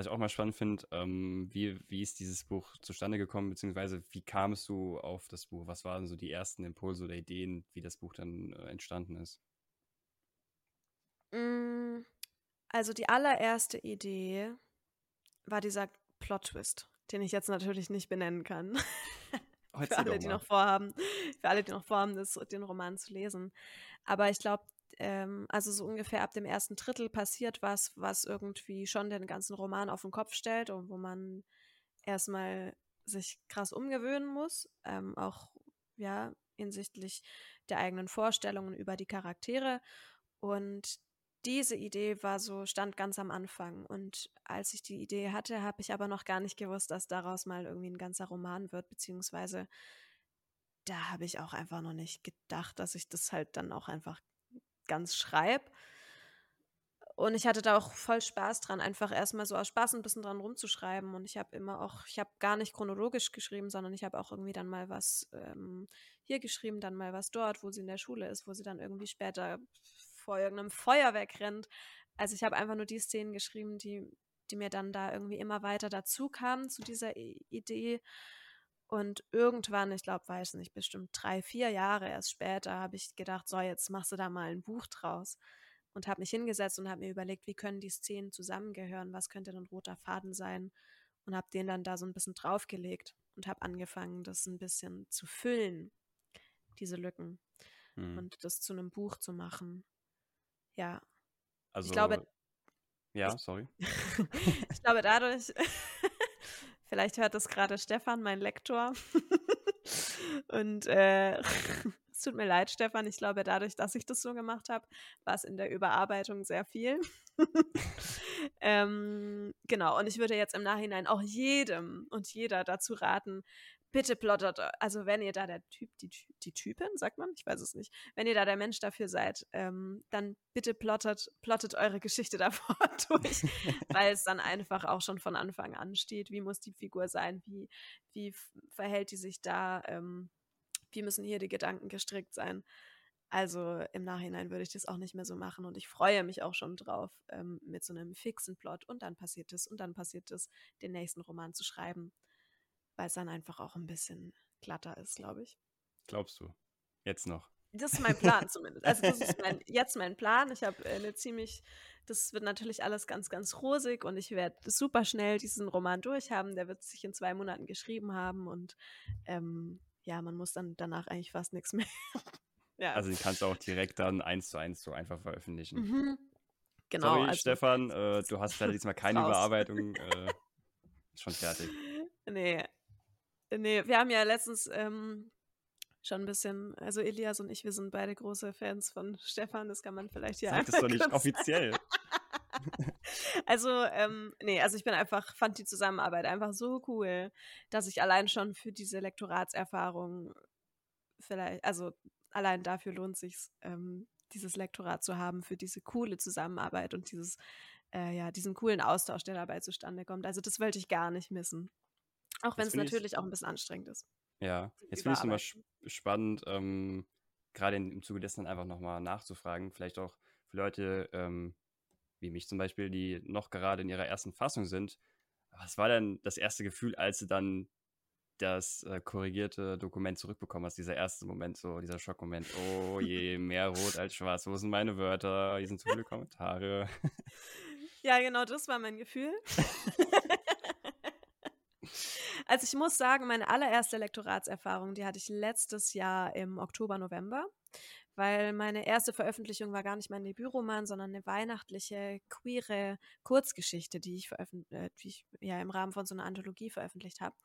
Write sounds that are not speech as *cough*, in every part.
was ich auch mal spannend finde, ähm, wie, wie ist dieses Buch zustande gekommen, beziehungsweise wie kamst du auf das Buch? Was waren so die ersten Impulse oder Ideen, wie das Buch dann äh, entstanden ist? Mm, also die allererste Idee war dieser Plot-Twist, den ich jetzt natürlich nicht benennen kann. *laughs* für alle, die noch vorhaben, für alle, die noch vorhaben, das, den Roman zu lesen. Aber ich glaube, ähm, also so ungefähr ab dem ersten Drittel passiert was, was irgendwie schon den ganzen Roman auf den Kopf stellt und wo man erstmal sich krass umgewöhnen muss, ähm, auch ja hinsichtlich der eigenen Vorstellungen über die Charaktere. Und diese Idee war so, stand ganz am Anfang. Und als ich die Idee hatte, habe ich aber noch gar nicht gewusst, dass daraus mal irgendwie ein ganzer Roman wird, beziehungsweise da habe ich auch einfach noch nicht gedacht, dass ich das halt dann auch einfach ganz schreibe. Und ich hatte da auch voll Spaß dran, einfach erstmal so aus Spaß ein bisschen dran rumzuschreiben. Und ich habe immer auch, ich habe gar nicht chronologisch geschrieben, sondern ich habe auch irgendwie dann mal was ähm, hier geschrieben, dann mal was dort, wo sie in der Schule ist, wo sie dann irgendwie später vor irgendeinem Feuerwerk rennt. Also ich habe einfach nur die Szenen geschrieben, die, die mir dann da irgendwie immer weiter dazu kamen zu dieser Idee. Und irgendwann, ich glaube, weiß nicht, bestimmt drei, vier Jahre erst später, habe ich gedacht, so, jetzt machst du da mal ein Buch draus. Und habe mich hingesetzt und habe mir überlegt, wie können die Szenen zusammengehören, was könnte ein roter Faden sein. Und habe den dann da so ein bisschen draufgelegt und habe angefangen, das ein bisschen zu füllen, diese Lücken. Hm. Und das zu einem Buch zu machen. Ja. Also, ich glaube, ja, sorry. *laughs* ich glaube, dadurch, *laughs* vielleicht hört das gerade Stefan, mein Lektor. *laughs* Und äh, *laughs* es tut mir leid, Stefan. Ich glaube, dadurch, dass ich das so gemacht habe, war es in der Überarbeitung sehr viel. *laughs* ähm, genau, und ich würde jetzt im Nachhinein auch jedem und jeder dazu raten, bitte plottet, also wenn ihr da der Typ, die, die Typin, sagt man, ich weiß es nicht, wenn ihr da der Mensch dafür seid, ähm, dann bitte plottet, plottet eure Geschichte *laughs* davor durch, weil es dann einfach auch schon von Anfang an steht, wie muss die Figur sein, wie, wie verhält die sich da, ähm, wie müssen hier die Gedanken gestrickt sein. Also im Nachhinein würde ich das auch nicht mehr so machen und ich freue mich auch schon drauf, ähm, mit so einem fixen Plot und dann passiert es und dann passiert es, den nächsten Roman zu schreiben weil es dann einfach auch ein bisschen glatter ist, glaube ich. Glaubst du? Jetzt noch? Das ist mein Plan zumindest. Also das ist mein, *laughs* jetzt mein Plan. Ich habe äh, eine ziemlich, das wird natürlich alles ganz, ganz rosig und ich werde super schnell diesen Roman durchhaben. Der wird sich in zwei Monaten geschrieben haben und ähm, ja, man muss dann danach eigentlich fast nichts mehr. *laughs* ja. Also den kannst du auch direkt dann eins zu eins so einfach veröffentlichen. Mhm. Genau. Sorry, also, Stefan, äh, du hast leider *laughs* diesmal keine Überarbeitung. Äh, schon fertig. Nee, Nee, wir haben ja letztens ähm, schon ein bisschen, also Elias und ich, wir sind beide große Fans von Stefan, das kann man vielleicht hier Sag es doch nicht offiziell. *laughs* also, ähm, nee, also ich bin einfach, fand die Zusammenarbeit einfach so cool, dass ich allein schon für diese Lektoratserfahrung vielleicht, also allein dafür lohnt sich ähm, dieses Lektorat zu haben, für diese coole Zusammenarbeit und dieses, äh, ja, diesen coolen Austausch, der dabei zustande kommt. Also das wollte ich gar nicht missen. Auch wenn es natürlich auch ein bisschen anstrengend ist. Ja, jetzt finde ich es nochmal spannend, ähm, gerade im Zuge dessen einfach nochmal nachzufragen. Vielleicht auch für Leute ähm, wie mich zum Beispiel, die noch gerade in ihrer ersten Fassung sind. Was war denn das erste Gefühl, als du dann das äh, korrigierte Dokument zurückbekommen hast? Dieser erste Moment, so dieser Schockmoment. Oh je, *laughs* mehr rot als schwarz. Wo sind meine Wörter? Hier sind zu viele Kommentare. *laughs* Ja, genau das war mein Gefühl. *laughs* Also ich muss sagen, meine allererste Lektoratserfahrung, die hatte ich letztes Jahr im Oktober, November, weil meine erste Veröffentlichung war gar nicht mein Debütroman, sondern eine weihnachtliche, queere Kurzgeschichte, die ich, äh, die ich ja im Rahmen von so einer Anthologie veröffentlicht habe.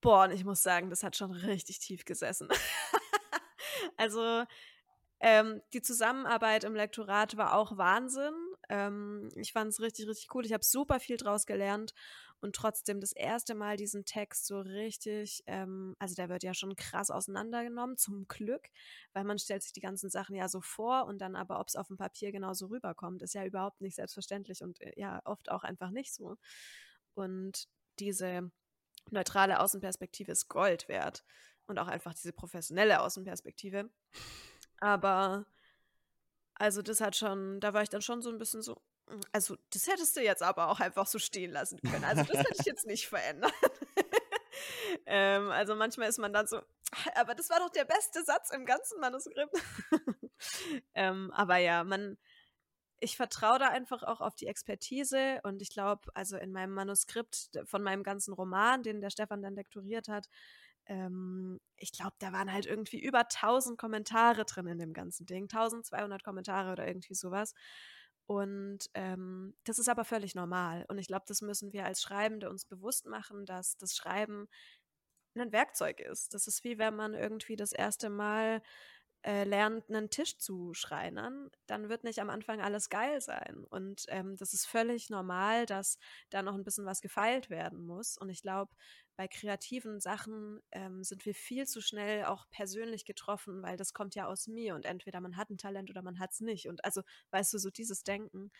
Boah, und ich muss sagen, das hat schon richtig tief gesessen. *laughs* also ähm, die Zusammenarbeit im Lektorat war auch Wahnsinn. Ähm, ich fand es richtig, richtig cool. Ich habe super viel draus gelernt und trotzdem das erste Mal diesen Text so richtig, ähm, also der wird ja schon krass auseinandergenommen, zum Glück, weil man stellt sich die ganzen Sachen ja so vor und dann aber, ob es auf dem Papier genauso rüberkommt, ist ja überhaupt nicht selbstverständlich und äh, ja, oft auch einfach nicht so. Und diese neutrale Außenperspektive ist Gold wert und auch einfach diese professionelle Außenperspektive. Aber also das hat schon, da war ich dann schon so ein bisschen so, also das hättest du jetzt aber auch einfach so stehen lassen können. Also das hätte ich jetzt nicht verändert. *laughs* ähm, also manchmal ist man dann so, aber das war doch der beste Satz im ganzen Manuskript. *laughs* ähm, aber ja, man, ich vertraue da einfach auch auf die Expertise und ich glaube, also in meinem Manuskript von meinem ganzen Roman, den der Stefan dann lektoriert hat, ähm, ich glaube, da waren halt irgendwie über 1000 Kommentare drin in dem ganzen Ding, 1200 Kommentare oder irgendwie sowas. Und ähm, das ist aber völlig normal. Und ich glaube, das müssen wir als Schreibende uns bewusst machen, dass das Schreiben ein Werkzeug ist. Das ist wie wenn man irgendwie das erste Mal äh, lernt, einen Tisch zu schreinern, dann wird nicht am Anfang alles geil sein. Und ähm, das ist völlig normal, dass da noch ein bisschen was gefeilt werden muss. Und ich glaube, bei kreativen Sachen ähm, sind wir viel zu schnell auch persönlich getroffen, weil das kommt ja aus mir und entweder man hat ein Talent oder man hat es nicht. Und also, weißt du, so dieses Denken.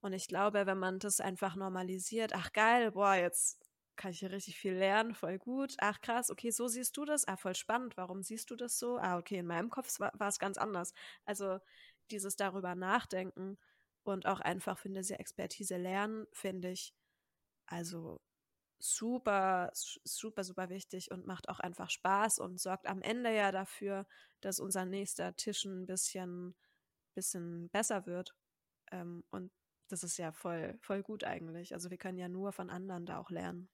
Und ich glaube, wenn man das einfach normalisiert, ach geil, boah, jetzt kann ich hier richtig viel lernen, voll gut. Ach krass, okay, so siehst du das. Ah, voll spannend. Warum siehst du das so? Ah, okay, in meinem Kopf war, es ganz anders. Also dieses darüber nachdenken und auch einfach für diese Expertise lernen, finde ich also super, super, super wichtig und macht auch einfach Spaß und sorgt am Ende ja dafür, dass unser nächster Tisch ein bisschen, bisschen besser wird. Ähm, und das ist ja voll, voll gut eigentlich. Also wir können ja nur von anderen da auch lernen.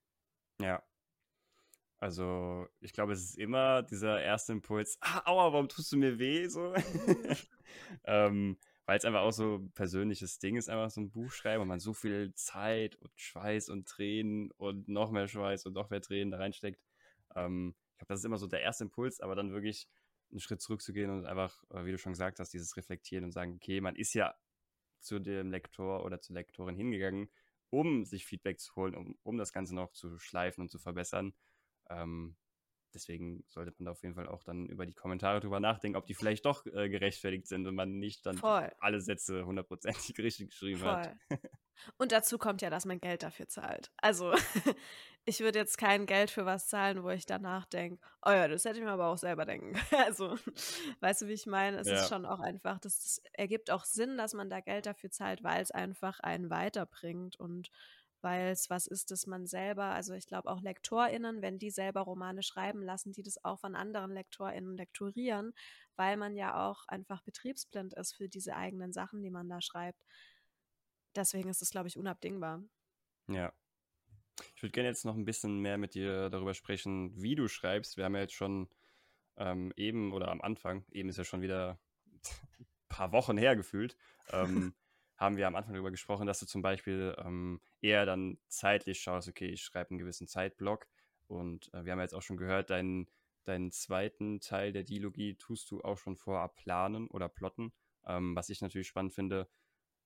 Ja. Also, ich glaube, es ist immer dieser erste Impuls, ah, aua, warum tust du mir weh? So. *laughs* *laughs* ähm, weil es einfach auch so ein persönliches Ding ist, einfach so ein Buch schreiben und man so viel Zeit und Schweiß und Tränen und noch mehr Schweiß und noch mehr Tränen da reinsteckt. Ähm, ich glaube, das ist immer so der erste Impuls, aber dann wirklich einen Schritt zurückzugehen und einfach, äh, wie du schon gesagt hast, dieses Reflektieren und sagen, okay, man ist ja zu dem Lektor oder zur Lektorin hingegangen, um sich Feedback zu holen, um, um das Ganze noch zu schleifen und zu verbessern. Ähm, deswegen sollte man da auf jeden Fall auch dann über die Kommentare drüber nachdenken, ob die vielleicht doch äh, gerechtfertigt sind und man nicht dann Voll. alle Sätze hundertprozentig *laughs* richtig geschrieben Voll. hat. Und dazu kommt ja, dass man Geld dafür zahlt. Also *laughs* ich würde jetzt kein Geld für was zahlen, wo ich danach denke, oh ja, das hätte ich mir aber auch selber denken. *laughs* Also, weißt du, wie ich meine? Es ja. ist schon auch einfach, das, das ergibt auch Sinn, dass man da Geld dafür zahlt, weil es einfach einen weiterbringt und weil es was ist, das man selber, also ich glaube auch LektorInnen, wenn die selber Romane schreiben, lassen die das auch von anderen LektorInnen lektorieren, weil man ja auch einfach betriebsblind ist für diese eigenen Sachen, die man da schreibt. Deswegen ist es, glaube ich, unabdingbar. Ja. Ich würde gerne jetzt noch ein bisschen mehr mit dir darüber sprechen, wie du schreibst. Wir haben ja jetzt schon ähm, eben oder am Anfang, eben ist ja schon wieder ein *laughs* paar Wochen her gefühlt, *laughs* ähm, haben wir am Anfang darüber gesprochen, dass du zum Beispiel ähm, eher dann zeitlich schaust, okay, ich schreibe einen gewissen Zeitblock und äh, wir haben jetzt auch schon gehört, deinen, deinen zweiten Teil der Dialogie tust du auch schon vorab planen oder plotten. Ähm, was ich natürlich spannend finde,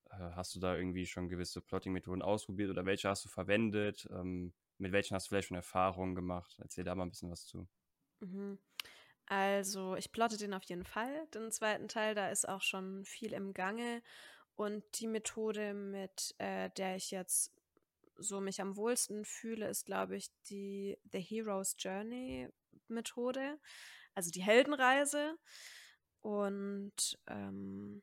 äh, hast du da irgendwie schon gewisse Plotting-Methoden ausprobiert oder welche hast du verwendet? Ähm, mit welchen hast du vielleicht schon Erfahrungen gemacht? Erzähl da mal ein bisschen was zu. Mhm. Also, ich plotte den auf jeden Fall, den zweiten Teil. Da ist auch schon viel im Gange. Und die Methode, mit äh, der ich jetzt so mich am wohlsten fühle, ist, glaube ich, die The Hero's Journey Methode, also die Heldenreise. Und ähm,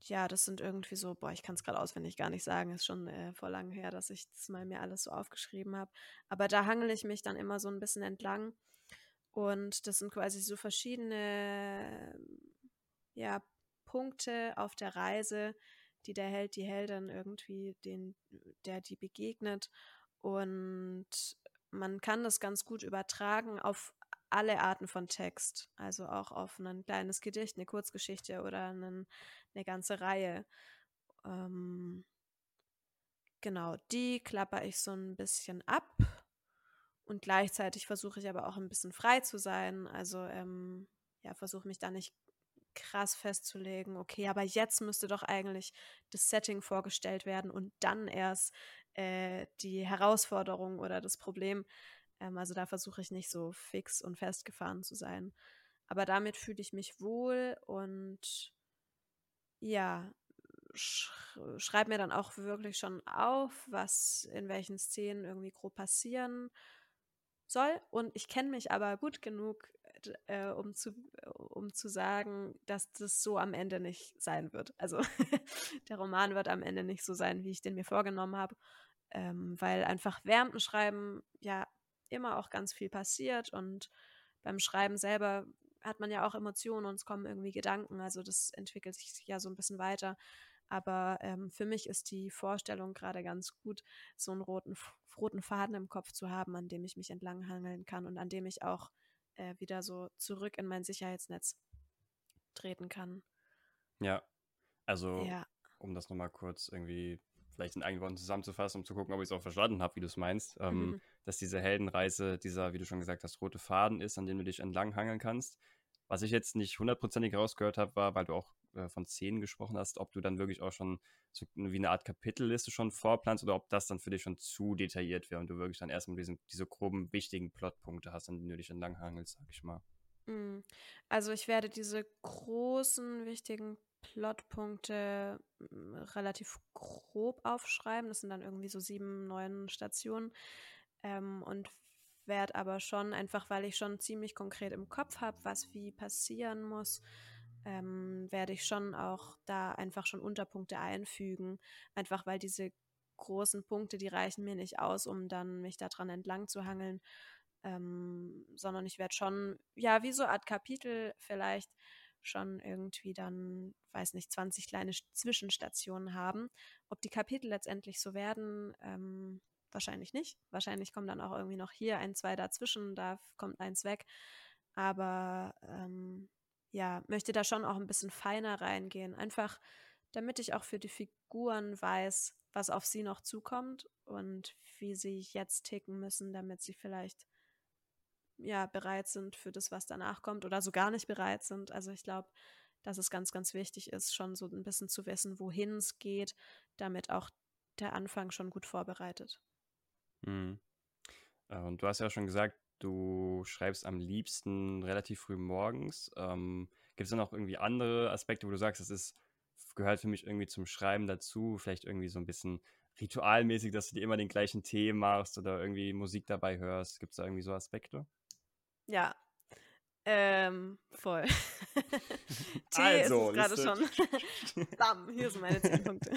ja, das sind irgendwie so, boah, ich kann es gerade auswendig gar nicht sagen, ist schon äh, vor langem her, dass ich das mal mir alles so aufgeschrieben habe. Aber da hangel ich mich dann immer so ein bisschen entlang. Und das sind quasi so verschiedene ja, Punkte auf der Reise, die der Held, die Heldin irgendwie, den, der die begegnet. Und man kann das ganz gut übertragen auf alle Arten von Text, also auch auf ein kleines Gedicht, eine Kurzgeschichte oder einen, eine ganze Reihe. Ähm, genau, die klapper ich so ein bisschen ab und gleichzeitig versuche ich aber auch ein bisschen frei zu sein. Also ähm, ja, versuche mich da nicht krass festzulegen, okay, aber jetzt müsste doch eigentlich das Setting vorgestellt werden und dann erst äh, die Herausforderung oder das Problem. Ähm, also da versuche ich nicht so fix und festgefahren zu sein. Aber damit fühle ich mich wohl und ja, sch schreibe mir dann auch wirklich schon auf, was in welchen Szenen irgendwie grob passieren soll. Und ich kenne mich aber gut genug, äh, um, zu, um zu sagen, dass das so am Ende nicht sein wird. Also *laughs* der Roman wird am Ende nicht so sein, wie ich den mir vorgenommen habe, ähm, weil einfach während dem Schreiben ja immer auch ganz viel passiert und beim Schreiben selber hat man ja auch Emotionen und es kommen irgendwie Gedanken. Also das entwickelt sich ja so ein bisschen weiter. Aber ähm, für mich ist die Vorstellung gerade ganz gut, so einen roten, roten Faden im Kopf zu haben, an dem ich mich entlanghangeln kann und an dem ich auch äh, wieder so zurück in mein Sicherheitsnetz treten kann. Ja, also ja. um das nochmal kurz irgendwie vielleicht in eigenen Worten zusammenzufassen, um zu gucken, ob ich es auch verstanden habe, wie du es meinst, ähm, mhm. dass diese Heldenreise dieser, wie du schon gesagt hast, rote Faden ist, an dem du dich entlanghangeln kannst. Was ich jetzt nicht hundertprozentig rausgehört habe, war, weil du auch äh, von Szenen gesprochen hast, ob du dann wirklich auch schon so wie eine Art Kapitelliste schon vorplanst oder ob das dann für dich schon zu detailliert wäre und du wirklich dann erstmal diesen, diese groben, wichtigen Plotpunkte hast, an denen du dich entlanghangelst, sag ich mal. Mm. Also ich werde diese großen, wichtigen Plotpunkte mm, relativ grob aufschreiben. Das sind dann irgendwie so sieben, neun Stationen. Ähm, und werde aber schon, einfach weil ich schon ziemlich konkret im Kopf habe, was wie passieren muss, ähm, werde ich schon auch da einfach schon Unterpunkte einfügen. Einfach weil diese großen Punkte, die reichen mir nicht aus, um dann mich daran entlang zu hangeln. Ähm, sondern ich werde schon, ja, wie so eine Art Kapitel vielleicht schon irgendwie dann, weiß nicht, 20 kleine Zwischenstationen haben. Ob die Kapitel letztendlich so werden, ähm, wahrscheinlich nicht. Wahrscheinlich kommt dann auch irgendwie noch hier ein, zwei dazwischen, da kommt eins weg. Aber ähm, ja, möchte da schon auch ein bisschen feiner reingehen. Einfach, damit ich auch für die Figuren weiß, was auf sie noch zukommt und wie sie jetzt ticken müssen, damit sie vielleicht ja bereit sind für das, was danach kommt oder so gar nicht bereit sind. Also ich glaube, dass es ganz, ganz wichtig ist, schon so ein bisschen zu wissen, wohin es geht, damit auch der Anfang schon gut vorbereitet. Mhm. Äh, und du hast ja schon gesagt, du schreibst am liebsten relativ früh morgens. Ähm, Gibt es da noch irgendwie andere Aspekte, wo du sagst, das ist, gehört für mich irgendwie zum Schreiben dazu? Vielleicht irgendwie so ein bisschen ritualmäßig, dass du dir immer den gleichen Tee machst oder irgendwie Musik dabei hörst. Gibt es da irgendwie so Aspekte? Ja, ähm, voll. *laughs* *laughs* Tee also, ist gerade schon. *laughs* Bam, hier sind meine zehn Punkte.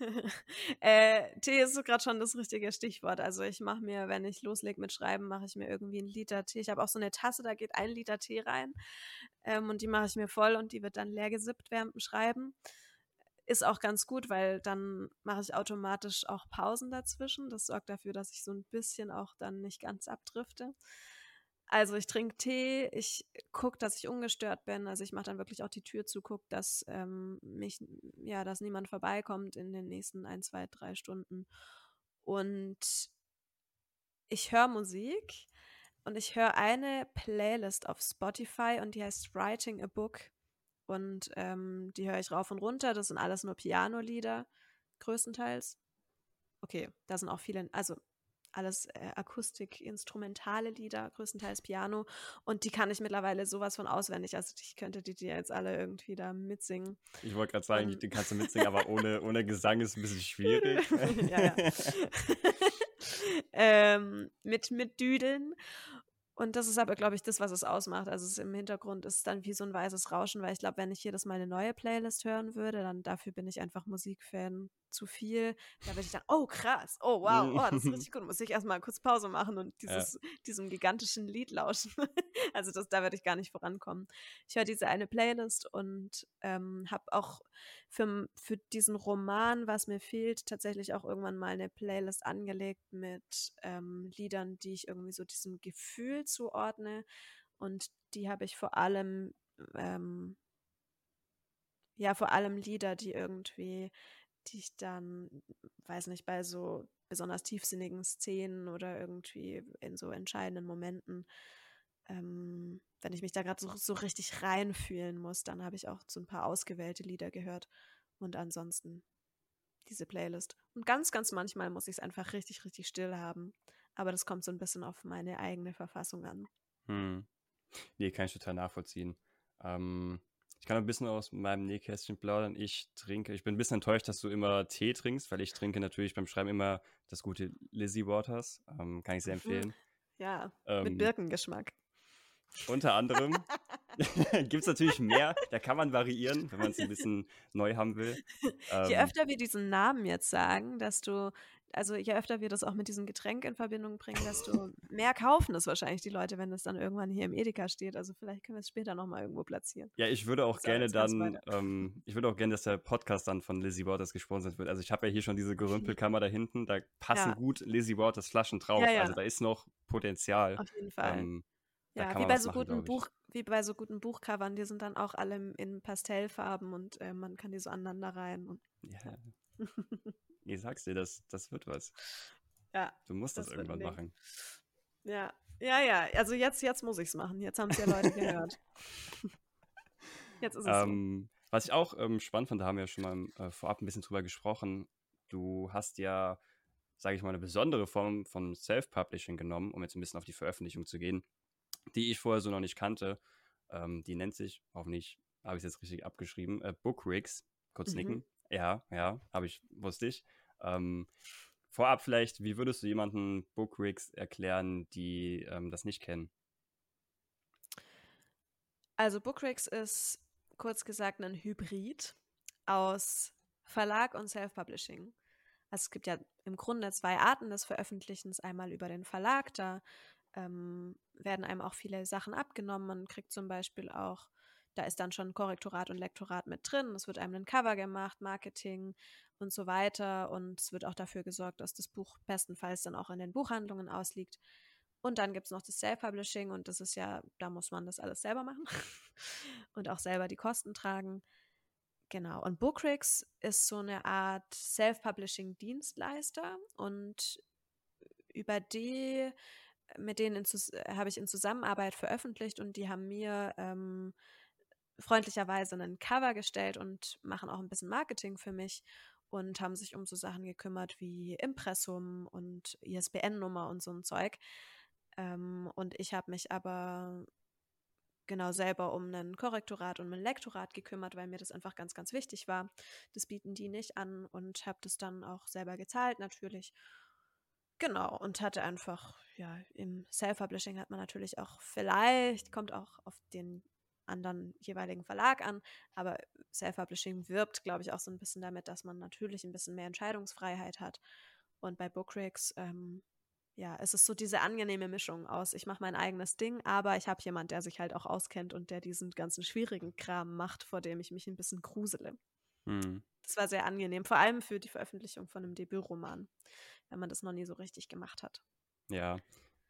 *laughs* äh, Tee ist gerade schon das richtige Stichwort. Also ich mache mir, wenn ich loslege mit Schreiben, mache ich mir irgendwie einen Liter Tee. Ich habe auch so eine Tasse, da geht ein Liter Tee rein. Ähm, und die mache ich mir voll und die wird dann leer gesippt während dem Schreiben. Ist auch ganz gut, weil dann mache ich automatisch auch Pausen dazwischen. Das sorgt dafür, dass ich so ein bisschen auch dann nicht ganz abdrifte. Also ich trinke Tee, ich gucke, dass ich ungestört bin. Also ich mache dann wirklich auch die Tür zu, gucke, dass ähm, mich, ja, dass niemand vorbeikommt in den nächsten ein, zwei, drei Stunden. Und ich höre Musik und ich höre eine Playlist auf Spotify und die heißt Writing a Book. Und ähm, die höre ich rauf und runter. Das sind alles nur Piano-Lieder, größtenteils. Okay, da sind auch viele, also alles äh, Akustik, instrumentale Lieder, größtenteils Piano. Und die kann ich mittlerweile sowas von auswendig. Also ich könnte die dir jetzt alle irgendwie da mitsingen. Ich wollte gerade sagen, die kannst du mitsingen, aber ohne, *laughs* ohne Gesang ist ein bisschen schwierig. *laughs* ja, ja. *laughs* ähm, mit, mit Düdeln. Und das ist aber, glaube ich, das, was es ausmacht. Also es im Hintergrund ist dann wie so ein weißes Rauschen, weil ich glaube, wenn ich jedes Mal eine neue Playlist hören würde, dann dafür bin ich einfach Musikfan zu viel. Da würde ich dann, oh krass, oh wow, oh, das ist *laughs* richtig gut. Muss ich erstmal kurz Pause machen und dieses, ja. diesem gigantischen Lied lauschen. *laughs* also das, da würde ich gar nicht vorankommen. Ich höre diese eine Playlist und ähm, habe auch für, für diesen Roman, was mir fehlt, tatsächlich auch irgendwann mal eine Playlist angelegt mit ähm, Liedern, die ich irgendwie so diesem Gefühl zuordne. Und die habe ich vor allem, ähm, ja, vor allem Lieder, die irgendwie, die ich dann, weiß nicht, bei so besonders tiefsinnigen Szenen oder irgendwie in so entscheidenden Momenten ähm, wenn ich mich da gerade so, so richtig reinfühlen muss, dann habe ich auch so ein paar ausgewählte Lieder gehört. Und ansonsten diese Playlist. Und ganz, ganz manchmal muss ich es einfach richtig, richtig still haben. Aber das kommt so ein bisschen auf meine eigene Verfassung an. Hm. Nee, kann ich total nachvollziehen. Ähm, ich kann ein bisschen aus meinem Nähkästchen plaudern. Ich trinke, ich bin ein bisschen enttäuscht, dass du immer Tee trinkst, weil ich trinke natürlich beim Schreiben immer das gute Lizzie Waters. Ähm, kann ich sehr mhm. empfehlen. Ja, ähm, mit Birkengeschmack. Unter anderem *laughs* *laughs* gibt es natürlich mehr, da kann man variieren, wenn man es ein bisschen neu haben will. Je ähm, öfter wir diesen Namen jetzt sagen, dass du also je öfter wir das auch mit diesem Getränk in Verbindung bringen, desto mehr kaufen es wahrscheinlich die Leute, wenn es dann irgendwann hier im Edeka steht. Also vielleicht können wir es später nochmal irgendwo platzieren. Ja, ich würde auch so, gerne dann, ähm, ich würde auch gerne, dass der Podcast dann von Lizzie Waters gesponsert wird. Also ich habe ja hier schon diese Gerümpelkammer da hinten, da passen ja. gut Lizzie Waters Flaschen drauf. Ja, ja. Also da ist noch Potenzial. Auf jeden Fall. Ähm, ja, wie bei so machen, guten Buch, wie bei so guten Buchcovern, die sind dann auch alle in Pastellfarben und äh, man kann die so aneinander rein. Und, ja. *laughs* Ich sag's dir, das, das wird was. Ja. Du musst das, das irgendwann machen. Ja, ja, ja. Also jetzt, jetzt muss ich's machen. Jetzt haben es ja Leute gehört. *laughs* jetzt ist es ähm, so. Was ich auch ähm, spannend fand, da haben wir ja schon mal äh, vorab ein bisschen drüber gesprochen. Du hast ja, sage ich mal, eine besondere Form von Self-Publishing genommen, um jetzt ein bisschen auf die Veröffentlichung zu gehen, die ich vorher so noch nicht kannte. Ähm, die nennt sich, hoffentlich habe ich es jetzt richtig abgeschrieben, äh, Bookrigs. Kurz mhm. nicken. Ja, ja, habe ich, wusste ich. Ähm, vorab vielleicht, wie würdest du jemanden Bookrigs erklären, die ähm, das nicht kennen? Also Bookrigs ist kurz gesagt ein Hybrid aus Verlag und Self-Publishing. Also es gibt ja im Grunde zwei Arten des Veröffentlichens. Einmal über den Verlag, da ähm, werden einem auch viele Sachen abgenommen. Man kriegt zum Beispiel auch da ist dann schon Korrektorat und Lektorat mit drin. Es wird einem ein Cover gemacht, Marketing und so weiter. Und es wird auch dafür gesorgt, dass das Buch bestenfalls dann auch in den Buchhandlungen ausliegt. Und dann gibt es noch das Self-Publishing und das ist ja, da muss man das alles selber machen *laughs* und auch selber die Kosten tragen. Genau. Und Bookrix ist so eine Art Self-Publishing-Dienstleister und über die, mit denen habe ich in Zusammenarbeit veröffentlicht und die haben mir ähm, freundlicherweise ein Cover gestellt und machen auch ein bisschen Marketing für mich und haben sich um so Sachen gekümmert wie Impressum und ISBN-Nummer und so ein Zeug. Ähm, und ich habe mich aber genau selber um ein Korrektorat und ein Lektorat gekümmert, weil mir das einfach ganz, ganz wichtig war. Das bieten die nicht an und habe das dann auch selber gezahlt natürlich. Genau, und hatte einfach, ja, im Self-Publishing hat man natürlich auch vielleicht, kommt auch auf den anderen jeweiligen Verlag an. Aber Self-Publishing wirbt, glaube ich, auch so ein bisschen damit, dass man natürlich ein bisschen mehr Entscheidungsfreiheit hat. Und bei Bookrigs, ähm, ja, es ist so diese angenehme Mischung aus, ich mache mein eigenes Ding, aber ich habe jemand, der sich halt auch auskennt und der diesen ganzen schwierigen Kram macht, vor dem ich mich ein bisschen grusele. Hm. Das war sehr angenehm, vor allem für die Veröffentlichung von einem Debütroman, wenn man das noch nie so richtig gemacht hat. Ja,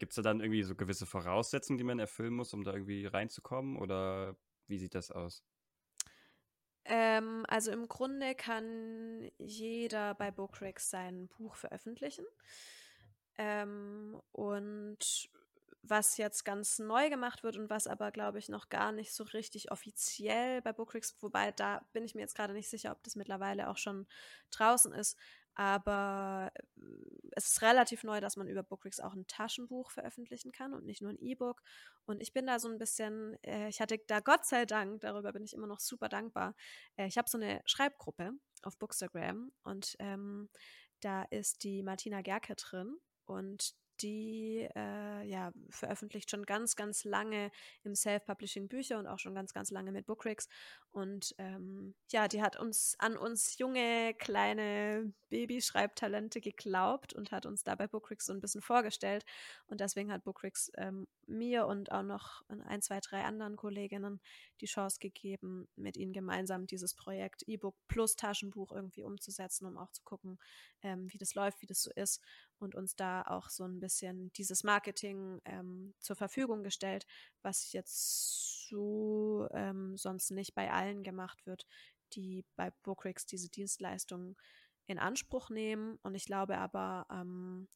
Gibt es da dann irgendwie so gewisse Voraussetzungen, die man erfüllen muss, um da irgendwie reinzukommen? Oder wie sieht das aus? Ähm, also im Grunde kann jeder bei Bookrix sein Buch veröffentlichen. Ähm, und was jetzt ganz neu gemacht wird und was aber, glaube ich, noch gar nicht so richtig offiziell bei Bookrix, wobei da bin ich mir jetzt gerade nicht sicher, ob das mittlerweile auch schon draußen ist, aber äh, es ist relativ neu, dass man über Bookrix auch ein Taschenbuch veröffentlichen kann und nicht nur ein E-Book. Und ich bin da so ein bisschen, äh, ich hatte da Gott sei Dank, darüber bin ich immer noch super dankbar. Äh, ich habe so eine Schreibgruppe auf Bookstagram und ähm, da ist die Martina Gerke drin und die äh, ja, veröffentlicht schon ganz, ganz lange im Self-Publishing Bücher und auch schon ganz, ganz lange mit Bookrix. Und ähm, ja, die hat uns an uns junge, kleine Babyschreibtalente geglaubt und hat uns dabei Bookrix so ein bisschen vorgestellt. Und deswegen hat Bookrix ähm, mir und auch noch ein, zwei, drei anderen Kolleginnen die Chance gegeben, mit ihnen gemeinsam dieses Projekt E-Book plus Taschenbuch irgendwie umzusetzen, um auch zu gucken, ähm, wie das läuft, wie das so ist und uns da auch so ein bisschen dieses Marketing ähm, zur Verfügung gestellt, was jetzt so ähm, sonst nicht bei allen gemacht wird, die bei Bookrix diese Dienstleistungen in Anspruch nehmen. Und ich glaube aber, ähm,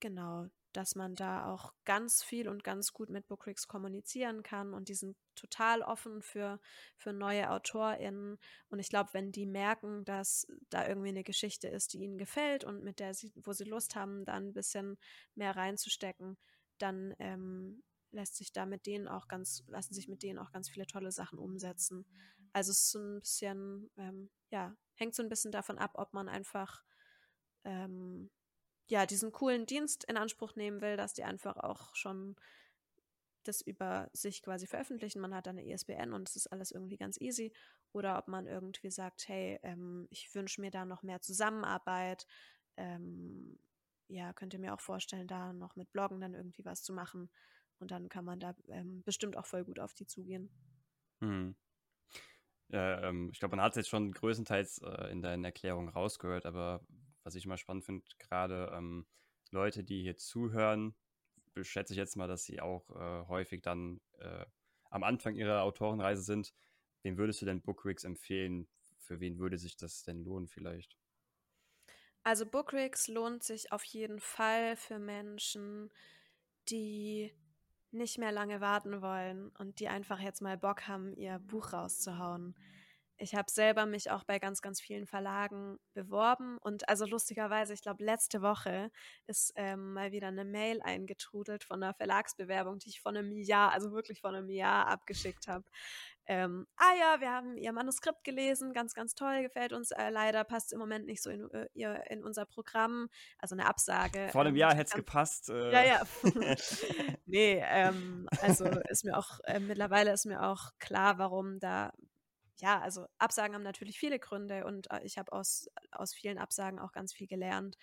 genau, dass man da auch ganz viel und ganz gut mit Bookrix kommunizieren kann und die sind total offen für, für neue AutorInnen. Und ich glaube, wenn die merken, dass da irgendwie eine Geschichte ist, die ihnen gefällt und mit der sie, wo sie Lust haben, da ein bisschen mehr reinzustecken, dann ähm, lässt sich da mit denen auch ganz, lassen sich mit denen auch ganz viele tolle Sachen umsetzen. Also es ist so ein bisschen, ähm, ja, hängt so ein bisschen davon ab, ob man einfach ähm, ja, diesen coolen Dienst in Anspruch nehmen will, dass die einfach auch schon das über sich quasi veröffentlichen. Man hat eine ISBN und es ist alles irgendwie ganz easy. Oder ob man irgendwie sagt, hey, ähm, ich wünsche mir da noch mehr Zusammenarbeit. Ähm, ja, könnt ihr mir auch vorstellen, da noch mit Bloggen dann irgendwie was zu machen. Und dann kann man da ähm, bestimmt auch voll gut auf die zugehen. Hm. Ja, ähm, ich glaube, man hat es jetzt schon größtenteils äh, in deinen Erklärungen rausgehört, aber was ich immer spannend finde, gerade ähm, Leute, die hier zuhören, schätze ich jetzt mal, dass sie auch äh, häufig dann äh, am Anfang ihrer Autorenreise sind. Wem würdest du denn Bookrigs empfehlen? Für wen würde sich das denn lohnen vielleicht? Also Bookrigs lohnt sich auf jeden Fall für Menschen, die nicht mehr lange warten wollen und die einfach jetzt mal Bock haben, ihr Buch rauszuhauen ich habe selber mich auch bei ganz, ganz vielen Verlagen beworben und also lustigerweise, ich glaube, letzte Woche ist ähm, mal wieder eine Mail eingetrudelt von einer Verlagsbewerbung, die ich vor einem Jahr, also wirklich vor einem Jahr abgeschickt habe. Ähm, ah ja, wir haben ihr Manuskript gelesen, ganz, ganz toll, gefällt uns. Äh, leider passt im Moment nicht so in, äh, in unser Programm, also eine Absage. Vor einem ähm, Jahr hätte es gepasst. Äh. Ja, ja. *laughs* *laughs* nee, ähm, also ist mir auch, äh, mittlerweile ist mir auch klar, warum da ja, also Absagen haben natürlich viele Gründe und äh, ich habe aus, aus vielen Absagen auch ganz viel gelernt.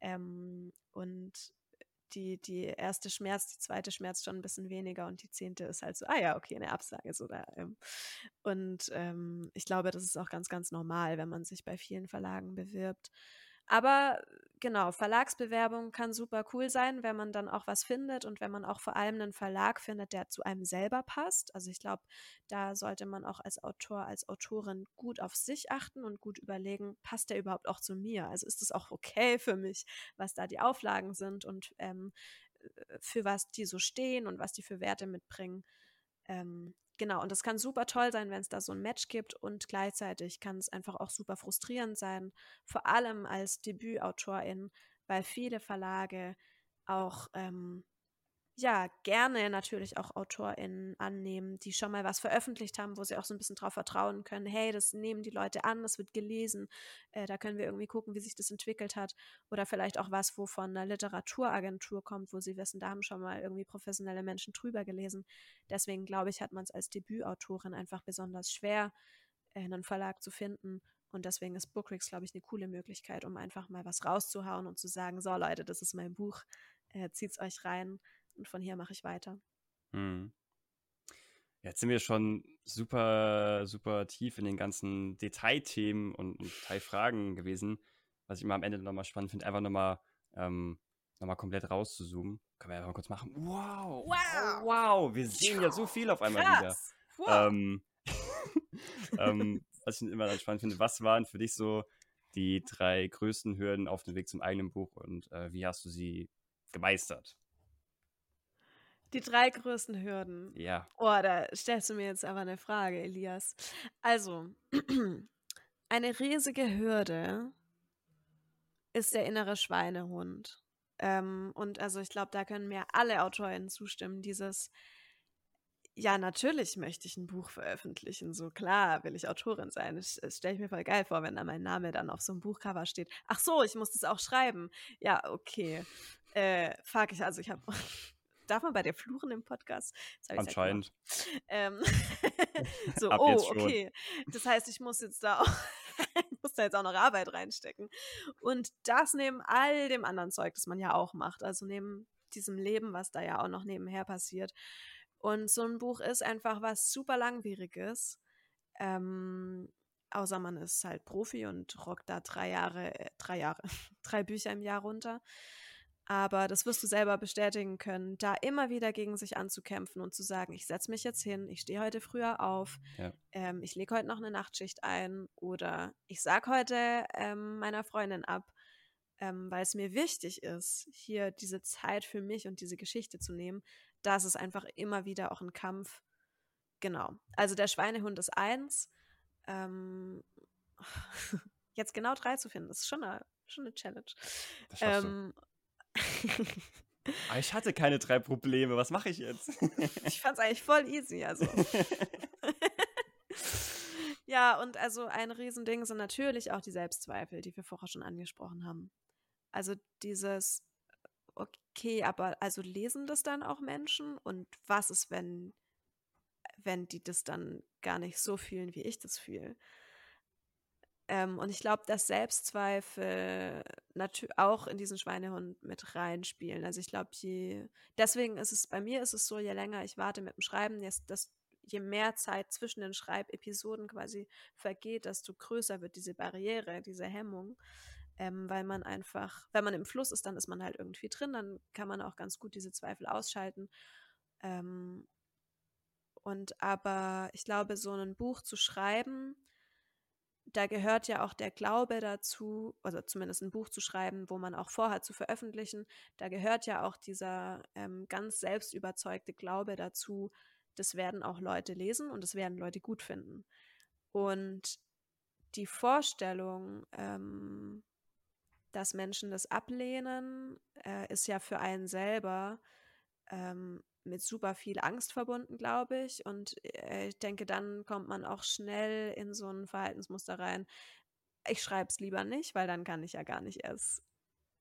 Ähm, und die, die erste Schmerz, die zweite Schmerz schon ein bisschen weniger und die zehnte ist halt so, ah ja, okay, eine Absage. So da, ähm, und ähm, ich glaube, das ist auch ganz, ganz normal, wenn man sich bei vielen Verlagen bewirbt. Aber genau, Verlagsbewerbung kann super cool sein, wenn man dann auch was findet und wenn man auch vor allem einen Verlag findet, der zu einem selber passt. Also ich glaube, da sollte man auch als Autor, als Autorin gut auf sich achten und gut überlegen, passt der überhaupt auch zu mir? Also ist es auch okay für mich, was da die Auflagen sind und ähm, für was die so stehen und was die für Werte mitbringen. Ähm, genau, und das kann super toll sein, wenn es da so ein Match gibt und gleichzeitig kann es einfach auch super frustrierend sein, vor allem als Debütautorin, weil viele Verlage auch ähm, ja, gerne natürlich auch AutorInnen annehmen, die schon mal was veröffentlicht haben, wo sie auch so ein bisschen drauf vertrauen können, hey, das nehmen die Leute an, das wird gelesen, äh, da können wir irgendwie gucken, wie sich das entwickelt hat. Oder vielleicht auch was, wo von einer Literaturagentur kommt, wo sie wissen, da haben schon mal irgendwie professionelle Menschen drüber gelesen. Deswegen glaube ich, hat man es als Debütautorin einfach besonders schwer, äh, einen Verlag zu finden. Und deswegen ist Bookrigs, glaube ich, eine coole Möglichkeit, um einfach mal was rauszuhauen und zu sagen, so Leute, das ist mein Buch, äh, zieht's euch rein und von hier mache ich weiter. Hm. Jetzt sind wir schon super, super tief in den ganzen Detailthemen und, und Detailfragen gewesen. Was ich immer am Ende nochmal spannend finde, einfach nochmal ähm, noch komplett rauszuzoomen. Können wir ja mal kurz machen. Wow! Wow! Oh, wow! Wir sehen ja so viel auf einmal Krass. wieder. Wow. Ähm, *laughs* ähm, was ich immer spannend finde, was waren für dich so die drei größten Hürden auf dem Weg zum eigenen Buch und äh, wie hast du sie gemeistert? Die drei größten Hürden. Ja. Oh, da stellst du mir jetzt aber eine Frage, Elias. Also, *clears throat* eine riesige Hürde ist der innere Schweinehund. Ähm, und also ich glaube, da können mir alle AutorInnen zustimmen, dieses ja, natürlich möchte ich ein Buch veröffentlichen. So klar will ich Autorin sein. Das, das stelle ich mir voll geil vor, wenn da mein Name dann auf so einem Buchcover steht. Ach so, ich muss das auch schreiben. Ja, okay. Äh, fuck, ich, also ich habe *laughs* Darf man bei dir fluchen im Podcast? Anscheinend. Ähm, *laughs* so, oh, okay. Das heißt, ich muss jetzt da auch, *laughs* muss da jetzt auch noch Arbeit reinstecken. Und das neben all dem anderen Zeug, das man ja auch macht. Also neben diesem Leben, was da ja auch noch nebenher passiert. Und so ein Buch ist einfach was super langwieriges. Ähm, außer man ist halt Profi und rockt da drei Jahre, äh, drei Jahre, *laughs* drei Bücher im Jahr runter. Aber das wirst du selber bestätigen können, da immer wieder gegen sich anzukämpfen und zu sagen, ich setze mich jetzt hin, ich stehe heute früher auf, ja. ähm, ich lege heute noch eine Nachtschicht ein oder ich sage heute ähm, meiner Freundin ab, ähm, weil es mir wichtig ist, hier diese Zeit für mich und diese Geschichte zu nehmen. Das ist einfach immer wieder auch ein Kampf. Genau. Also der Schweinehund ist eins. Ähm, *laughs* jetzt genau drei zu finden, das ist schon eine, schon eine Challenge. Das ähm, Aber *laughs* ich hatte keine drei Probleme. Was mache ich jetzt? *laughs* ich fand es eigentlich voll easy. Also. *laughs* ja, und also ein Riesending sind natürlich auch die Selbstzweifel, die wir vorher schon angesprochen haben. Also dieses, okay, aber also lesen das dann auch Menschen? Und was ist, wenn, wenn die das dann gar nicht so fühlen, wie ich das fühle? Ähm, und ich glaube, dass Selbstzweifel natürlich auch in diesen Schweinehund mit reinspielen. Also ich glaube, je deswegen ist es bei mir ist es so, je länger ich warte mit dem Schreiben, jetzt, je mehr Zeit zwischen den Schreibepisoden quasi vergeht, desto größer wird diese Barriere, diese Hemmung. Ähm, weil man einfach, wenn man im Fluss ist, dann ist man halt irgendwie drin, dann kann man auch ganz gut diese Zweifel ausschalten. Ähm, und aber ich glaube, so ein Buch zu schreiben, da gehört ja auch der Glaube dazu, also zumindest ein Buch zu schreiben, wo man auch vorhat zu veröffentlichen, da gehört ja auch dieser ähm, ganz selbstüberzeugte Glaube dazu, das werden auch Leute lesen und das werden Leute gut finden. Und die Vorstellung, ähm, dass Menschen das ablehnen, äh, ist ja für einen selber ähm, mit super viel Angst verbunden, glaube ich. Und äh, ich denke, dann kommt man auch schnell in so ein Verhaltensmuster rein. Ich schreibe es lieber nicht, weil dann kann ich ja gar nicht erst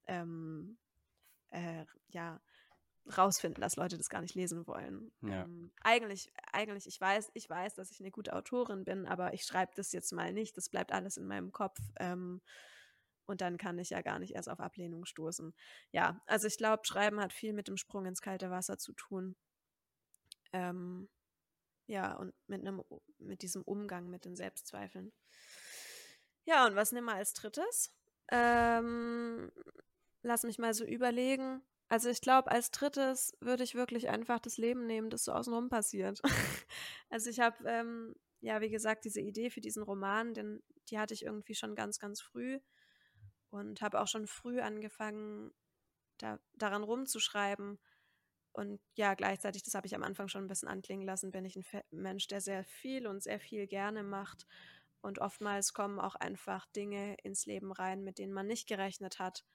ähm, äh, ja, rausfinden, dass Leute das gar nicht lesen wollen. Ja. Ähm, eigentlich, eigentlich, ich weiß, ich weiß, dass ich eine gute Autorin bin, aber ich schreibe das jetzt mal nicht. Das bleibt alles in meinem Kopf. Ähm, und dann kann ich ja gar nicht erst auf Ablehnung stoßen. Ja, also ich glaube, Schreiben hat viel mit dem Sprung ins kalte Wasser zu tun. Ähm, ja, und mit, einem, mit diesem Umgang mit den Selbstzweifeln. Ja, und was nehmen wir als drittes? Ähm, lass mich mal so überlegen. Also ich glaube, als drittes würde ich wirklich einfach das Leben nehmen, das so außenrum passiert. *laughs* also ich habe, ähm, ja, wie gesagt, diese Idee für diesen Roman, denn die hatte ich irgendwie schon ganz, ganz früh und habe auch schon früh angefangen, da, daran rumzuschreiben. Und ja, gleichzeitig, das habe ich am Anfang schon ein bisschen anklingen lassen, bin ich ein Mensch, der sehr viel und sehr viel gerne macht. Und oftmals kommen auch einfach Dinge ins Leben rein, mit denen man nicht gerechnet hat.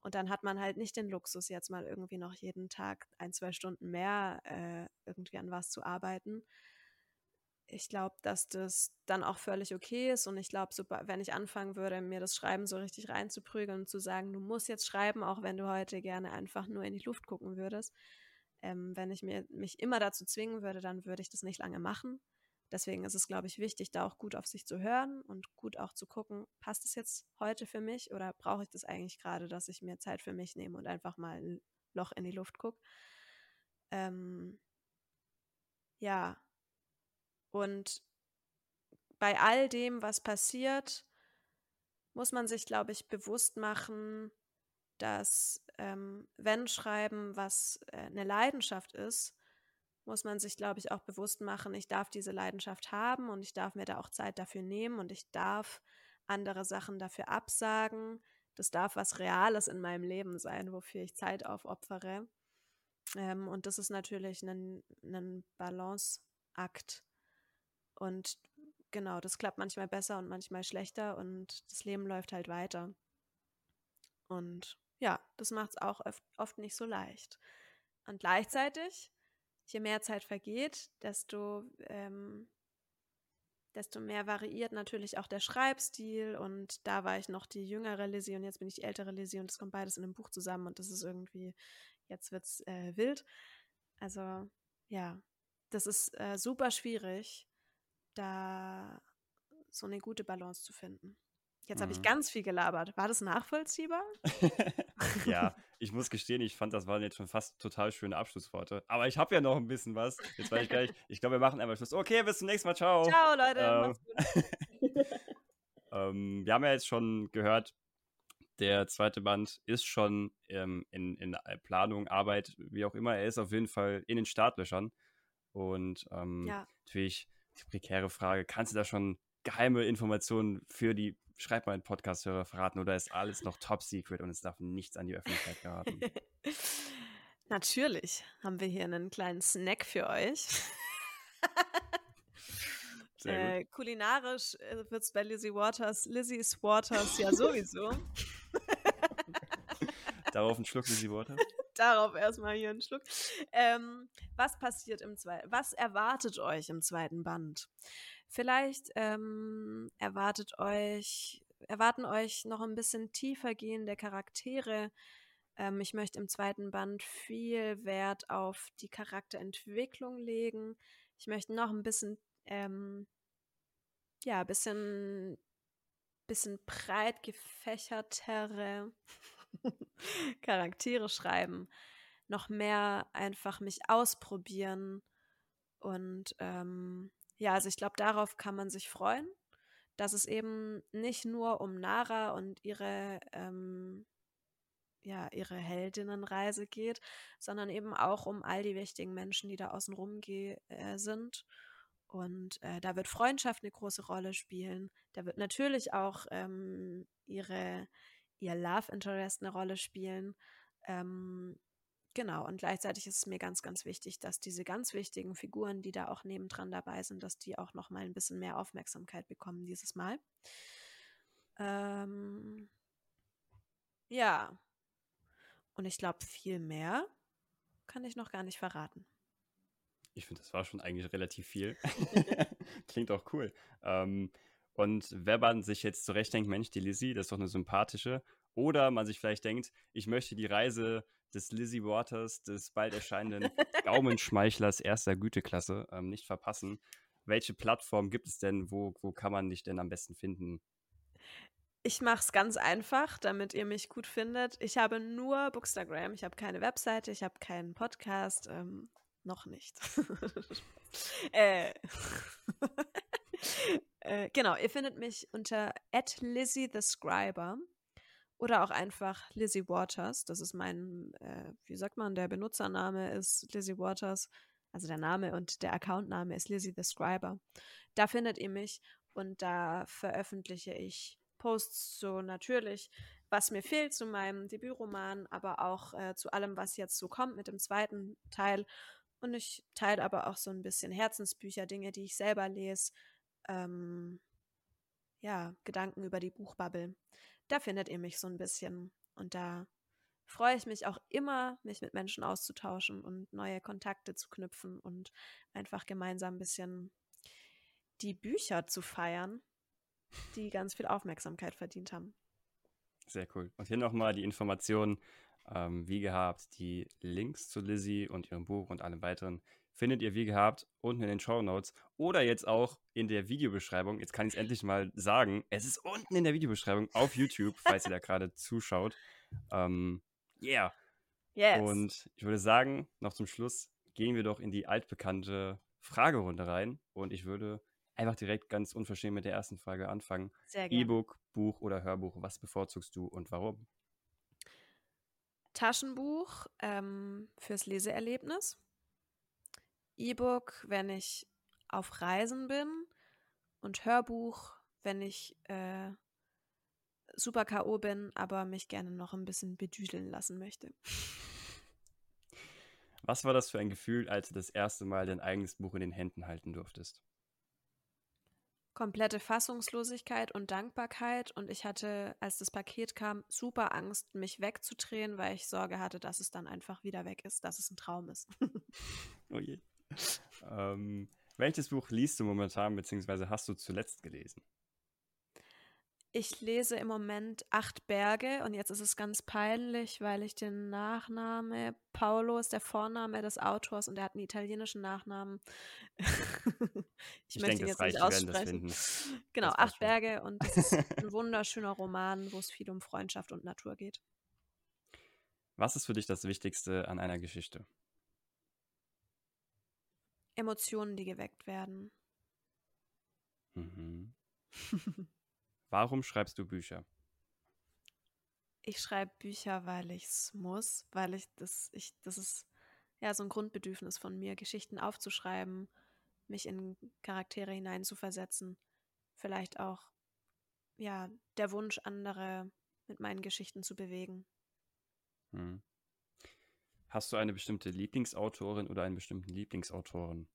Und dann hat man halt nicht den Luxus, jetzt mal irgendwie noch jeden Tag ein, zwei Stunden mehr äh, irgendwie an was zu arbeiten, ich glaube, dass das dann auch völlig okay ist. Und ich glaube, wenn ich anfangen würde, mir das Schreiben so richtig reinzuprügeln und zu sagen, du musst jetzt schreiben, auch wenn du heute gerne einfach nur in die Luft gucken würdest, ähm, wenn ich mir, mich immer dazu zwingen würde, dann würde ich das nicht lange machen. Deswegen ist es, glaube ich, wichtig, da auch gut auf sich zu hören und gut auch zu gucken, passt es jetzt heute für mich oder brauche ich das eigentlich gerade, dass ich mir Zeit für mich nehme und einfach mal ein Loch in die Luft gucke. Ähm, ja, und bei all dem, was passiert, muss man sich, glaube ich, bewusst machen, dass ähm, wenn Schreiben was äh, eine Leidenschaft ist, muss man sich, glaube ich, auch bewusst machen, ich darf diese Leidenschaft haben und ich darf mir da auch Zeit dafür nehmen und ich darf andere Sachen dafür absagen. Das darf was Reales in meinem Leben sein, wofür ich Zeit aufopfere. Ähm, und das ist natürlich ein, ein Balanceakt. Und genau, das klappt manchmal besser und manchmal schlechter und das Leben läuft halt weiter. Und ja, das macht es auch oft, oft nicht so leicht. Und gleichzeitig, je mehr Zeit vergeht, desto, ähm, desto mehr variiert natürlich auch der Schreibstil. Und da war ich noch die jüngere Lizzie und jetzt bin ich die ältere Lizzie und es kommt beides in einem Buch zusammen und das ist irgendwie, jetzt wird es äh, wild. Also ja, das ist äh, super schwierig da so eine gute Balance zu finden. Jetzt mhm. habe ich mhm. ganz viel gelabert. War das nachvollziehbar? *laughs* ja, *laughs* ich muss gestehen, ich fand, das waren jetzt schon fast total schöne Abschlussworte. Aber ich habe ja noch ein bisschen was. Jetzt weiß ich gleich. *laughs* Ich glaube, wir machen einmal Schluss. Okay, bis zum nächsten Mal. Ciao. Ciao, Leute. Ähm, ähm, wir haben ja jetzt schon gehört, der zweite Band ist schon ähm, in, in Planung, Arbeit, wie auch immer. Er ist auf jeden Fall in den Startlöchern. Und ähm, ja. natürlich die prekäre Frage, kannst du da schon geheime Informationen für die Schreib mal einen Podcast-Hörer verraten oder ist alles noch top secret und es darf nichts an die Öffentlichkeit geraten? *laughs* Natürlich haben wir hier einen kleinen Snack für euch. *laughs* äh, kulinarisch äh, wird es bei Lizzie Waters, Lizzie's Waters ja sowieso. *laughs* Darauf ein Schluck Lizzie Waters? Darauf erstmal hier einen Schluck. Ähm, was passiert im zweiten? Was erwartet euch im zweiten Band? Vielleicht ähm, erwartet euch, erwarten euch noch ein bisschen tiefer gehende Charaktere. Ähm, ich möchte im zweiten Band viel Wert auf die Charakterentwicklung legen. Ich möchte noch ein bisschen, ähm, ja, ein bisschen, bisschen breit gefächertere *laughs* Charaktere schreiben. Noch mehr einfach mich ausprobieren und ähm, ja, also ich glaube, darauf kann man sich freuen, dass es eben nicht nur um Nara und ihre, ähm, ja, ihre Heldinnenreise geht, sondern eben auch um all die wichtigen Menschen, die da außen rum äh, sind. Und äh, da wird Freundschaft eine große Rolle spielen. Da wird natürlich auch ähm, ihre, ihr Love Interest eine Rolle spielen. Ähm, Genau, und gleichzeitig ist es mir ganz, ganz wichtig, dass diese ganz wichtigen Figuren, die da auch nebendran dabei sind, dass die auch noch mal ein bisschen mehr Aufmerksamkeit bekommen dieses Mal. Ähm, ja. Und ich glaube, viel mehr kann ich noch gar nicht verraten. Ich finde, das war schon eigentlich relativ viel. *laughs* *laughs* Klingt auch cool. Ähm, und wenn man sich jetzt zurechtdenkt, Mensch, die Lizzie, das ist doch eine sympathische. Oder man sich vielleicht denkt, ich möchte die Reise des Lizzie Waters, des bald erscheinenden Gaumenschmeichlers erster Güteklasse, ähm, nicht verpassen. Welche Plattform gibt es denn? Wo, wo kann man dich denn am besten finden? Ich mache es ganz einfach, damit ihr mich gut findet. Ich habe nur Bookstagram. Ich habe keine Webseite, ich habe keinen Podcast. Ähm, noch nicht. *laughs* äh. *laughs* äh, genau, ihr findet mich unter Lizzie the Scriber. Oder auch einfach Lizzie Waters. Das ist mein, äh, wie sagt man, der Benutzername ist Lizzie Waters. Also der Name und der Accountname ist Lizzie the Scriber. Da findet ihr mich und da veröffentliche ich Posts so natürlich, was mir fehlt zu meinem Debütroman, aber auch äh, zu allem, was jetzt so kommt mit dem zweiten Teil. Und ich teile aber auch so ein bisschen Herzensbücher, Dinge, die ich selber lese. Ähm, ja, Gedanken über die Buchbubble da findet ihr mich so ein bisschen. Und da freue ich mich auch immer, mich mit Menschen auszutauschen und neue Kontakte zu knüpfen und einfach gemeinsam ein bisschen die Bücher zu feiern, die ganz viel Aufmerksamkeit verdient haben. Sehr cool. Und hier nochmal die Informationen, ähm, wie gehabt, die Links zu Lizzie und ihrem Buch und allem weiteren findet ihr wie gehabt unten in den Show Notes oder jetzt auch in der Videobeschreibung. Jetzt kann ich es endlich mal sagen. Es ist unten in der Videobeschreibung auf YouTube, falls ihr da gerade zuschaut. Ähm, yeah. Yes. Und ich würde sagen, noch zum Schluss gehen wir doch in die altbekannte Fragerunde rein. Und ich würde einfach direkt ganz unverschämt mit der ersten Frage anfangen. E-Book, Buch oder Hörbuch, was bevorzugst du und warum? Taschenbuch ähm, fürs Leseerlebnis. E-Book, wenn ich auf Reisen bin und Hörbuch, wenn ich äh, super K.O. bin, aber mich gerne noch ein bisschen bedüdeln lassen möchte. Was war das für ein Gefühl, als du das erste Mal dein eigenes Buch in den Händen halten durftest? komplette Fassungslosigkeit und Dankbarkeit. Und ich hatte, als das Paket kam, super Angst, mich wegzudrehen, weil ich Sorge hatte, dass es dann einfach wieder weg ist, dass es ein Traum ist. *laughs* oh je ähm, welches Buch liest du momentan, beziehungsweise hast du zuletzt gelesen? Ich lese im Moment Acht Berge und jetzt ist es ganz peinlich, weil ich den Nachname, Paolo ist der Vorname des Autors und er hat einen italienischen Nachnamen. *laughs* ich, ich möchte denke, ihn jetzt nicht aussprechen. *laughs* Genau, Acht Berge und das ist ein *laughs* wunderschöner Roman, wo es viel um Freundschaft und Natur geht. Was ist für dich das Wichtigste an einer Geschichte? Emotionen, die geweckt werden. Mhm. *laughs* Warum schreibst du Bücher? Ich schreibe Bücher, weil ich es muss, weil ich das, ich, das ist ja so ein Grundbedürfnis von mir, Geschichten aufzuschreiben, mich in Charaktere hineinzuversetzen. Vielleicht auch, ja, der Wunsch, andere mit meinen Geschichten zu bewegen. Hm. Hast du eine bestimmte Lieblingsautorin oder einen bestimmten Lieblingsautoren?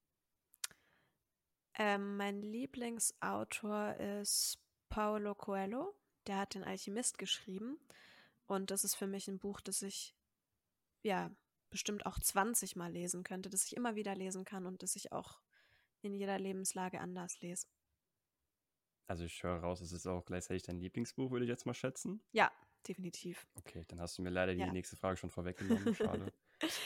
Ähm, mein Lieblingsautor ist Paulo Coelho. Der hat den Alchemist geschrieben. Und das ist für mich ein Buch, das ich ja, bestimmt auch 20 Mal lesen könnte, das ich immer wieder lesen kann und das ich auch in jeder Lebenslage anders lese. Also ich höre raus, es ist auch gleichzeitig dein Lieblingsbuch, würde ich jetzt mal schätzen. Ja, definitiv. Okay, dann hast du mir leider die ja. nächste Frage schon vorweggenommen. Schade. *laughs*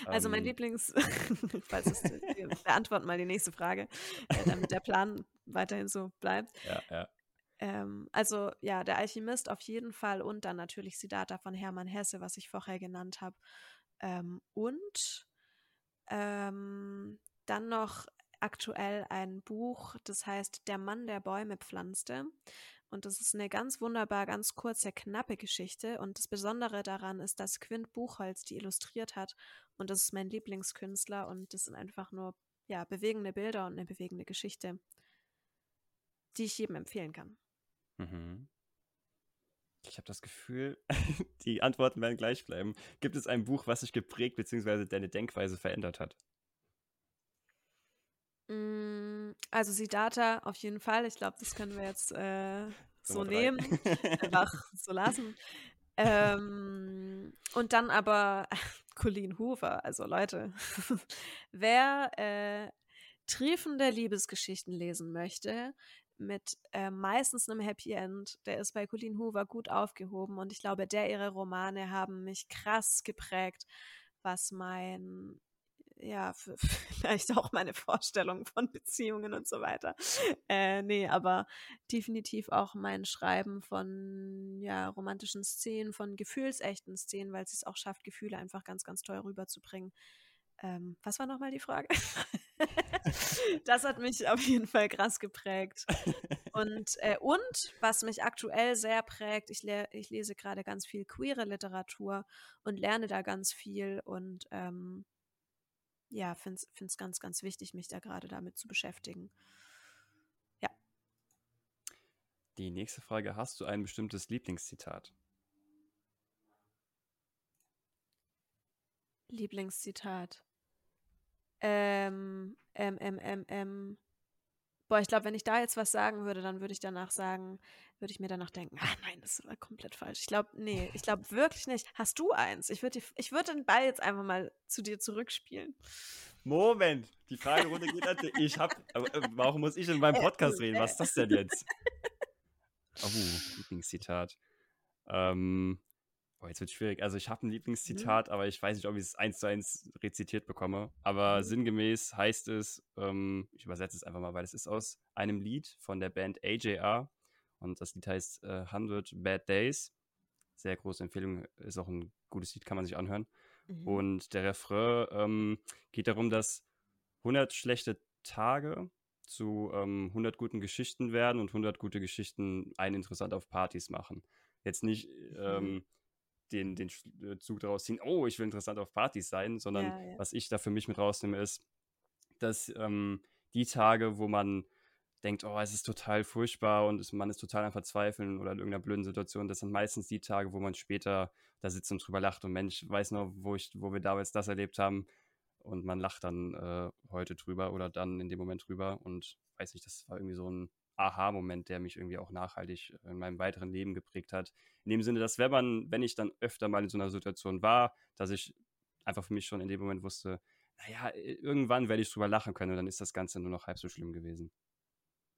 Also mein ähm. Lieblings, *laughs* falls es, wir beantworten mal die nächste Frage, äh, damit der Plan weiterhin so bleibt. Ja, ja. Ähm, also ja, der Alchemist auf jeden Fall und dann natürlich Siddhartha von Hermann Hesse, was ich vorher genannt habe. Ähm, und ähm, dann noch aktuell ein Buch, das heißt Der Mann, der Bäume pflanzte. Und das ist eine ganz wunderbar, ganz kurze, knappe Geschichte. Und das Besondere daran ist, dass Quint Buchholz die illustriert hat. Und das ist mein Lieblingskünstler. Und das sind einfach nur ja, bewegende Bilder und eine bewegende Geschichte, die ich jedem empfehlen kann. Mhm. Ich habe das Gefühl, *laughs* die Antworten werden gleich bleiben. Gibt es ein Buch, was sich geprägt bzw. deine Denkweise verändert hat? Mm, also Siddhartha auf jeden Fall. Ich glaube, das können wir jetzt äh, so nehmen, einfach so lassen. Ähm, und dann aber *laughs* Colleen Hoover. Also Leute, *laughs* wer äh, triefende Liebesgeschichten lesen möchte, mit äh, meistens einem Happy End. Der ist bei Colleen Hoover gut aufgehoben und ich glaube, der ihre Romane haben mich krass geprägt, was mein ja, *laughs* vielleicht auch meine Vorstellung von Beziehungen und so weiter. Äh, nee, aber definitiv auch mein Schreiben von ja, romantischen Szenen, von gefühlsechten Szenen, weil sie es auch schafft, Gefühle einfach ganz, ganz toll rüberzubringen. Ähm, was war nochmal die Frage? *laughs* das hat mich auf jeden Fall krass geprägt. Und, äh, und was mich aktuell sehr prägt, ich, le ich lese gerade ganz viel queere Literatur und lerne da ganz viel und ähm, ja, finde es ganz, ganz wichtig, mich da gerade damit zu beschäftigen. Ja. Die nächste Frage, hast du ein bestimmtes Lieblingszitat? Lieblingszitat. Ähm, ähm, ähm, ähm, ähm. Boah, ich glaube, wenn ich da jetzt was sagen würde, dann würde ich danach sagen, würde ich mir danach denken, ah nein, das war komplett falsch. Ich glaube, nee, ich glaube wirklich nicht. Hast du eins? Ich würde würd den Ball jetzt einfach mal zu dir zurückspielen. Moment, die Fragerunde geht an Ich hab, äh, warum muss ich in meinem Podcast reden? Was ist das denn jetzt? *laughs* Oh, Lieblingszitat. Ähm, Boah, jetzt wird schwierig. Also ich habe ein mhm. Lieblingszitat, mhm. aber ich weiß nicht, ob ich es eins zu eins rezitiert bekomme. Aber mhm. sinngemäß heißt es, ähm, ich übersetze es einfach mal, weil es ist aus einem Lied von der Band AJR und das Lied heißt äh, 100 Bad Days. Sehr große Empfehlung, ist auch ein gutes Lied, kann man sich anhören. Mhm. Und der Refrain ähm, geht darum, dass 100 schlechte Tage zu ähm, 100 guten Geschichten werden und 100 gute Geschichten einen interessant auf Partys machen. Jetzt nicht mhm. ähm, den, den äh, Zug daraus ziehen, oh, ich will interessant auf Partys sein, sondern ja, ja. was ich da für mich mit rausnehme, ist, dass ähm, die Tage, wo man denkt, oh, es ist total furchtbar und man ist total am Verzweifeln oder in irgendeiner blöden Situation, das sind meistens die Tage, wo man später da sitzt und drüber lacht und Mensch, weiß noch, wo, ich, wo wir damals das erlebt haben und man lacht dann äh, heute drüber oder dann in dem Moment drüber und weiß nicht, das war irgendwie so ein Aha-Moment, der mich irgendwie auch nachhaltig in meinem weiteren Leben geprägt hat. In dem Sinne, dass wenn man, wenn ich dann öfter mal in so einer Situation war, dass ich einfach für mich schon in dem Moment wusste, naja, irgendwann werde ich drüber lachen können und dann ist das Ganze nur noch halb so schlimm gewesen.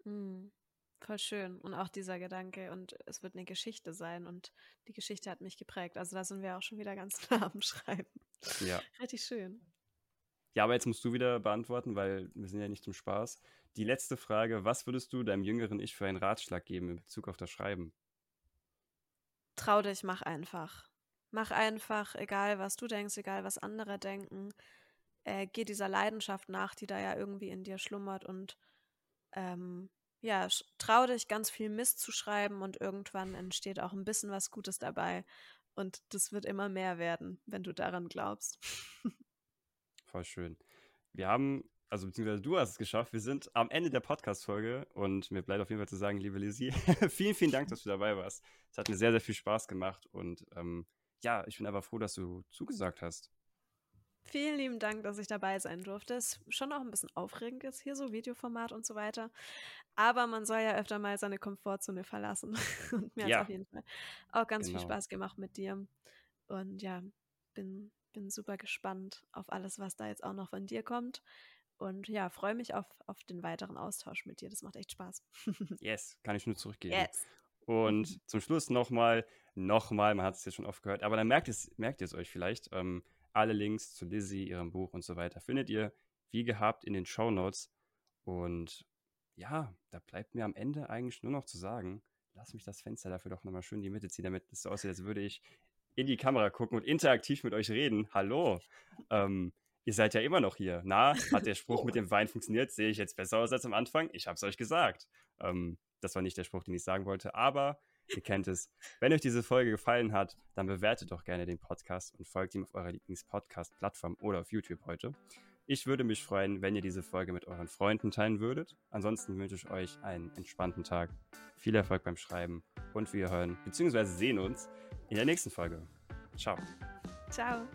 Mhm. Voll schön. Und auch dieser Gedanke, und es wird eine Geschichte sein und die Geschichte hat mich geprägt. Also da sind wir auch schon wieder ganz *laughs* nah am Schreiben. Ja. Richtig schön. Ja, aber jetzt musst du wieder beantworten, weil wir sind ja nicht zum Spaß. Die letzte Frage, was würdest du deinem jüngeren Ich für einen Ratschlag geben in Bezug auf das Schreiben? Trau dich, mach einfach. Mach einfach, egal was du denkst, egal was andere denken. Äh, geh dieser Leidenschaft nach, die da ja irgendwie in dir schlummert und ähm, ja, trau dich, ganz viel Mist zu schreiben und irgendwann entsteht auch ein bisschen was Gutes dabei. Und das wird immer mehr werden, wenn du daran glaubst. *laughs* Voll schön. Wir haben, also beziehungsweise du hast es geschafft. Wir sind am Ende der Podcast-Folge und mir bleibt auf jeden Fall zu sagen, liebe Lizzie, *laughs* vielen, vielen Dank, dass du dabei warst. Es hat mir sehr, sehr viel Spaß gemacht und ähm, ja, ich bin einfach froh, dass du zugesagt hast. Vielen lieben Dank, dass ich dabei sein durfte. Es ist schon auch ein bisschen aufregend jetzt hier, so Videoformat und so weiter. Aber man soll ja öfter mal seine Komfortzone verlassen. *laughs* Und mir ja. hat es auf jeden Fall auch ganz genau. viel Spaß gemacht mit dir. Und ja, bin bin super gespannt auf alles, was da jetzt auch noch von dir kommt. Und ja, freue mich auf, auf den weiteren Austausch mit dir. Das macht echt Spaß. *laughs* yes, kann ich nur zurückgeben. Yes. Und *laughs* zum Schluss nochmal, nochmal, man hat es jetzt schon oft gehört, aber dann merkt, es, merkt ihr es euch vielleicht. Ähm, alle Links zu Lizzie, ihrem Buch und so weiter findet ihr wie gehabt in den Show Notes. Und ja, da bleibt mir am Ende eigentlich nur noch zu sagen, lass mich das Fenster dafür doch nochmal schön in die Mitte ziehen, damit es so aussieht, als würde ich in die Kamera gucken und interaktiv mit euch reden. Hallo. *laughs* Ähm, ihr seid ja immer noch hier. Na, hat der Spruch mit dem Wein funktioniert? Sehe ich jetzt besser aus als am Anfang? Ich habe es euch gesagt. Ähm, das war nicht der Spruch, den ich sagen wollte, aber ihr kennt es. Wenn euch diese Folge gefallen hat, dann bewertet doch gerne den Podcast und folgt ihm auf eurer Lieblings-Podcast-Plattform oder auf YouTube heute. Ich würde mich freuen, wenn ihr diese Folge mit euren Freunden teilen würdet. Ansonsten wünsche ich euch einen entspannten Tag, viel Erfolg beim Schreiben und wir hören bzw. sehen uns in der nächsten Folge. Ciao. Ciao.